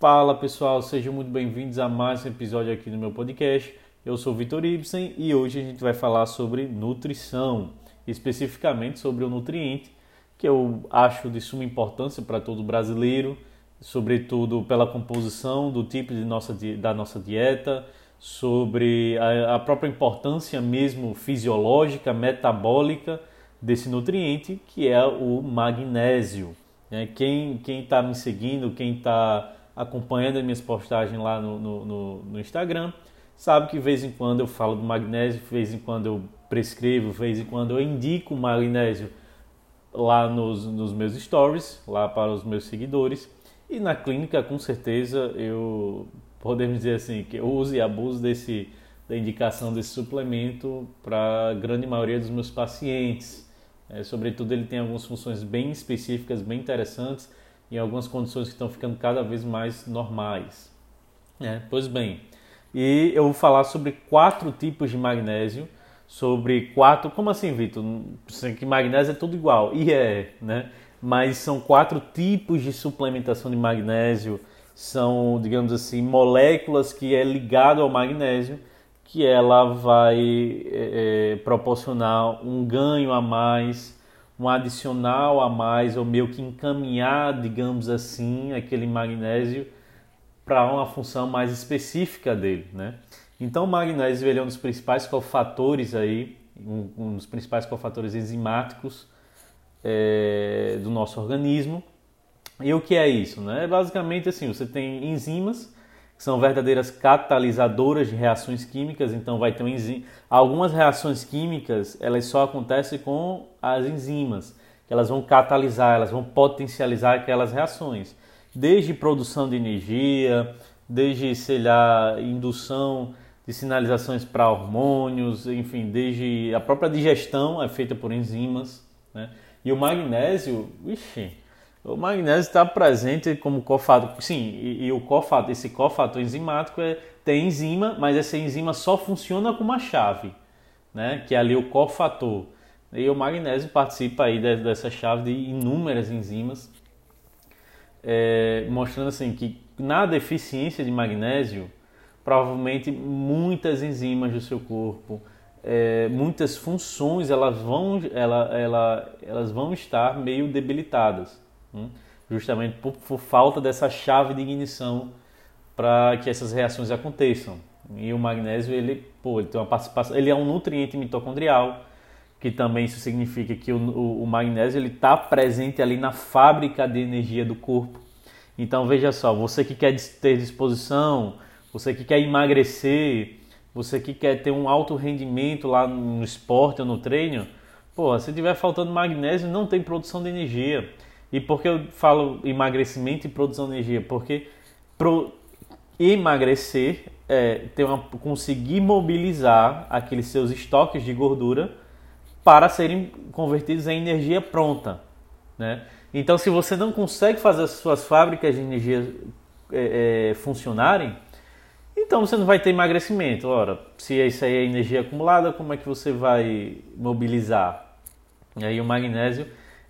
Fala pessoal, sejam muito bem-vindos a mais um episódio aqui no meu podcast. Eu sou Vitor Ibsen e hoje a gente vai falar sobre nutrição, especificamente sobre o nutriente que eu acho de suma importância para todo brasileiro, sobretudo pela composição do tipo de nossa, da nossa dieta, sobre a, a própria importância mesmo fisiológica, metabólica desse nutriente, que é o magnésio. Né? Quem está me seguindo, quem está acompanhando as minhas postagens lá no, no, no, no, Instagram, sabe que de vez em quando eu falo do magnésio, de vez em quando eu prescrevo, de vez em quando eu indico o magnésio lá nos, nos meus stories, lá para os meus seguidores. E na clínica, com certeza, eu podemos dizer assim que eu uso e abuso desse da indicação desse suplemento para a grande maioria dos meus pacientes. É, sobretudo, ele tem algumas funções bem específicas, bem interessantes, em algumas condições que estão ficando cada vez mais normais. É, pois bem, e eu vou falar sobre quatro tipos de magnésio sobre quatro. Como assim, Vitor? Que magnésio é tudo igual. E é, né? Mas são quatro tipos de suplementação de magnésio. São, digamos assim, moléculas que é ligado ao magnésio que ela vai é, é, proporcionar um ganho a mais, um adicional a mais, ou meio que encaminhar, digamos assim, aquele magnésio para uma função mais específica dele, né? Então, o magnésio ele é um dos principais cofatores aí, um, um dos principais cofatores enzimáticos é, do nosso organismo. E o que é isso? Né? Basicamente assim, você tem enzimas que são verdadeiras catalisadoras de reações químicas, então vai ter um enzima. Algumas reações químicas, elas só acontecem com as enzimas, elas vão catalisar, elas vão potencializar aquelas reações, desde produção de energia, desde, sei lá, indução de sinalizações para hormônios, enfim, desde a própria digestão é feita por enzimas, né? E o magnésio, ixi, o magnésio está presente como cofator, sim, e, e, o cofator, esse cofator enzimático é, tem enzima, mas essa enzima só funciona com uma chave, né? Que é ali o cofator. E o magnésio participa aí dessa chave de inúmeras enzimas, é, mostrando assim que na deficiência de magnésio provavelmente muitas enzimas do seu corpo, é, muitas funções elas vão, ela, ela, elas vão estar meio debilitadas? Justamente por, por, falta dessa chave de ignição para que essas reações aconteçam. E o magnésio ele, pô, ele tem uma participação, ele é um nutriente mitocondrial, que também isso significa que o, o, o magnésio ele está presente ali na fábrica de energia do corpo. Então veja só, você que quer ter disposição você que quer emagrecer, você que quer ter um alto rendimento lá no esporte ou no treino, pô, se tiver faltando magnésio, não tem produção de energia. E por que eu falo emagrecimento e produção de energia? Porque pro emagrecer é ter uma, conseguir mobilizar aqueles seus estoques de gordura para serem convertidos em energia pronta. Né? Então, se você não consegue fazer as suas fábricas de energia é, é, funcionarem, então você não vai ter emagrecimento. Ora, se isso aí é energia acumulada, como é que você vai mobilizar? E aí o magnésio,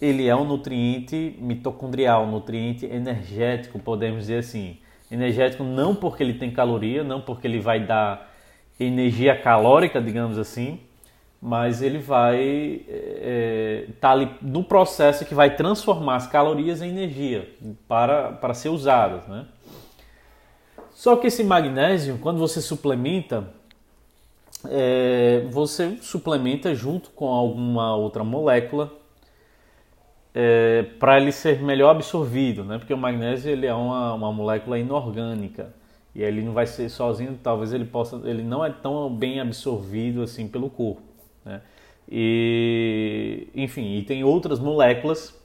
ele é um nutriente mitocondrial, um nutriente energético, podemos dizer assim. Energético não porque ele tem caloria, não porque ele vai dar energia calórica, digamos assim, mas ele vai estar é, tá ali no processo que vai transformar as calorias em energia para, para ser usadas, né? Só que esse magnésio, quando você suplementa, é, você suplementa junto com alguma outra molécula é, para ele ser melhor absorvido, né? Porque o magnésio ele é uma, uma molécula inorgânica e ele não vai ser sozinho, talvez ele possa, ele não é tão bem absorvido assim pelo corpo, né? E enfim, e tem outras moléculas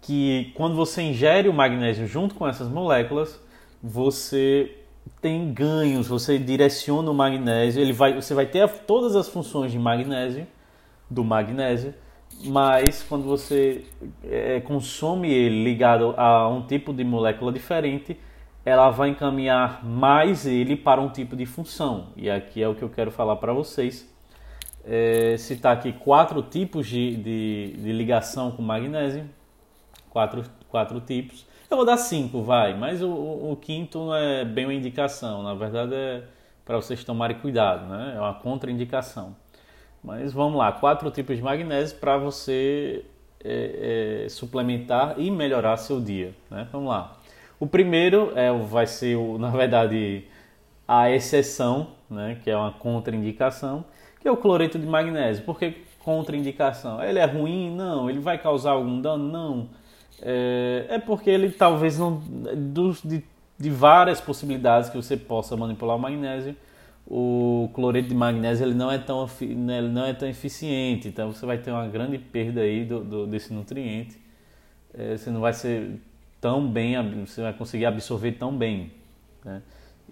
que quando você ingere o magnésio junto com essas moléculas, você tem ganhos, você direciona o magnésio, ele vai, você vai ter todas as funções de magnésio, do magnésio, mas quando você é, consome ele ligado a um tipo de molécula diferente, ela vai encaminhar mais ele para um tipo de função. E aqui é o que eu quero falar para vocês. É, citar aqui quatro tipos de, de, de ligação com magnésio, quatro, quatro tipos. Eu vou dar 5, vai, mas o, o, quinto não é bem uma indicação, na verdade é para vocês tomarem cuidado, né? É uma contraindicação. Mas vamos lá, quatro tipos de magnésio para você é, é, suplementar e melhorar seu dia, né? Vamos lá. O primeiro é, vai ser, o, na verdade, a exceção, né? Que é uma contraindicação, que é o cloreto de magnésio. Por que contraindicação? Ele é ruim? Não. Ele vai causar algum dano? Não. É, é porque ele talvez não. Dos, de, de várias possibilidades que você possa manipular o magnésio, o cloreto de magnésio ele não é tão né, ele não é tão eficiente, então você vai ter uma grande perda aí do, do desse nutriente. É, você não vai ser tão bem, você vai conseguir absorver tão bem, né?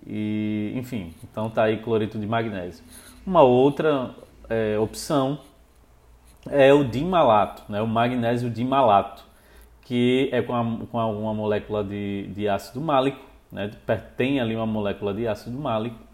E enfim, então tá aí cloreto de magnésio. Uma outra é, opção é o dimalato, né? O magnésio dimalato, que é com, a, com uma molécula de, de ácido málico, né? Tem ali uma molécula de ácido málico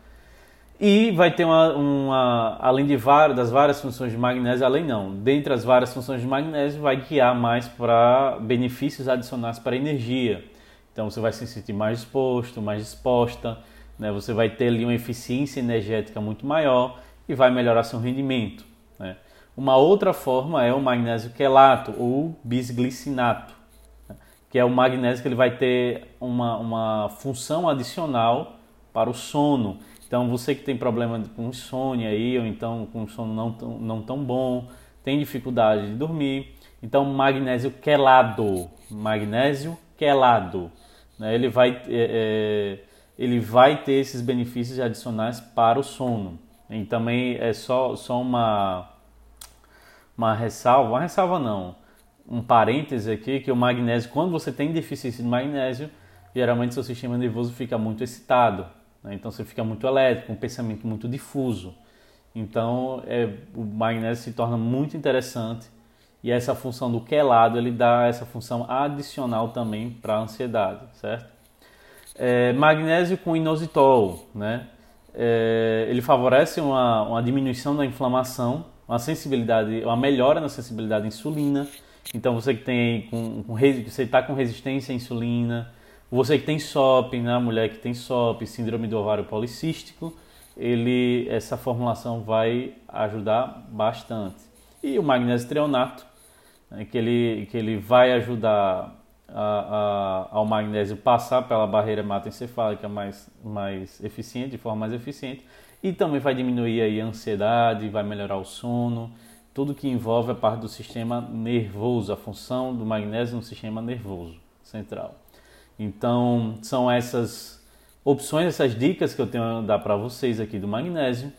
e vai ter uma, uma além de várias, das várias funções de magnésio, além não, dentre as várias funções de magnésio, vai guiar mais para benefícios adicionais para a energia. Então você vai se sentir mais disposto, mais disposta, né? você vai ter ali uma eficiência energética muito maior e vai melhorar seu rendimento. Né? Uma outra forma é o magnésio quelato ou bisglicinato, né? que é o magnésio que ele vai ter uma, uma função adicional para o sono então, você que tem problema com insônia aí, ou então com sono não tão, não tão bom, tem dificuldade de dormir, então magnésio quelado, magnésio quelado, né? ele, vai, é, é, ele vai ter esses benefícios adicionais para o sono. E também é só, só uma, uma ressalva, uma ressalva não, um parêntese aqui, que o magnésio, quando você tem deficiência de magnésio, geralmente seu sistema nervoso fica muito excitado. Né? Então você fica muito elétrico, um pensamento muito difuso. Então é, o magnésio se torna muito interessante e essa função do quelado ele dá essa função adicional também para a ansiedade, certo? É, magnésio com inositol, né? É, ele favorece uma, uma diminuição da inflamação, uma sensibilidade, uma melhora na sensibilidade à insulina. Então você que tem com, com você está com resistência à insulina, você que tem SOP, né, a mulher que tem SOP, síndrome do ovário policístico, ele, essa formulação vai ajudar bastante. E o magnésio treonato, né, que, ele, que ele vai ajudar a, a, ao magnésio passar pela barreira hematoencefálica mais, mais eficiente, de forma mais eficiente, e também vai diminuir aí a ansiedade, vai melhorar o sono, tudo que envolve a parte do sistema nervoso, a função do magnésio no sistema nervoso central. Então, são essas opções, essas dicas que eu tenho a dar para vocês aqui do magnésio.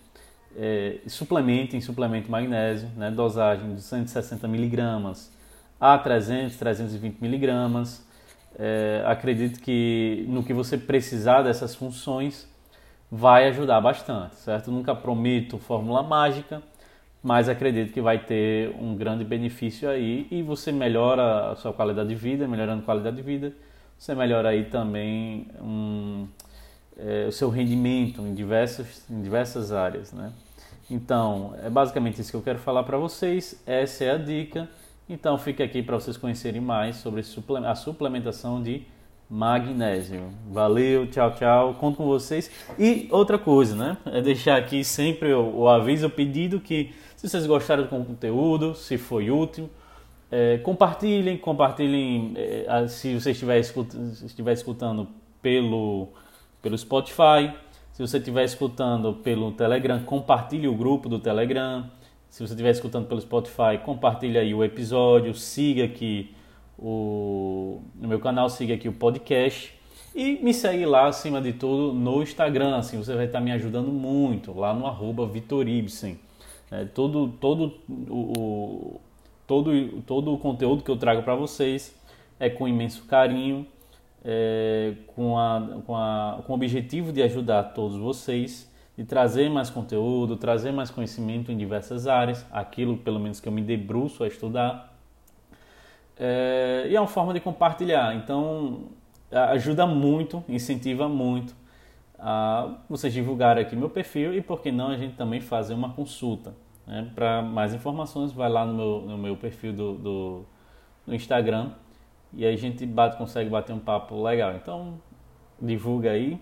É, suplementem, suplemento magnésio, né, dosagem de 160 miligramas a 300, 320 miligramas. É, acredito que no que você precisar dessas funções vai ajudar bastante, certo? Nunca prometo fórmula mágica, mas acredito que vai ter um grande benefício aí e você melhora a sua qualidade de vida, melhorando a qualidade de vida, você melhora aí também um, é, o seu rendimento em diversas, em diversas áreas, né? Então, é basicamente isso que eu quero falar para vocês. Essa é a dica. Então, fica aqui para vocês conhecerem mais sobre a suplementação de magnésio. Valeu, tchau, tchau. Conto com vocês. E outra coisa, né? É deixar aqui sempre o, o aviso, o pedido que se vocês gostaram do conteúdo, se foi útil, é, compartilhem, compartilhem é, se você estiver escutando, estiver escutando pelo, pelo Spotify. Se você estiver escutando pelo Telegram, compartilhe o grupo do Telegram. Se você estiver escutando pelo Spotify, compartilhe aí o episódio, siga aqui o, no meu canal, siga aqui o podcast. E me segue lá, acima de tudo, no Instagram. Assim, você vai estar me ajudando muito, lá no arroba Vitoribsen. É, todo todo o, todo, todo o conteúdo que eu trago para vocês é com imenso carinho, é, com, a, com, a, com o objetivo de ajudar todos vocês, de trazer mais conteúdo, trazer mais conhecimento em diversas áreas, aquilo pelo menos que eu me debruço a estudar. É, e é uma forma de compartilhar, então ajuda muito, incentiva muito a vocês divulgarem aqui meu perfil e por que não a gente também fazer uma consulta. Né? Para mais informações, vai lá no meu, no meu perfil do, do, do Instagram e aí a gente bate, consegue bater um papo legal. Então, divulga aí,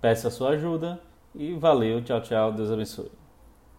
peça a sua ajuda e valeu, tchau, tchau, Deus abençoe.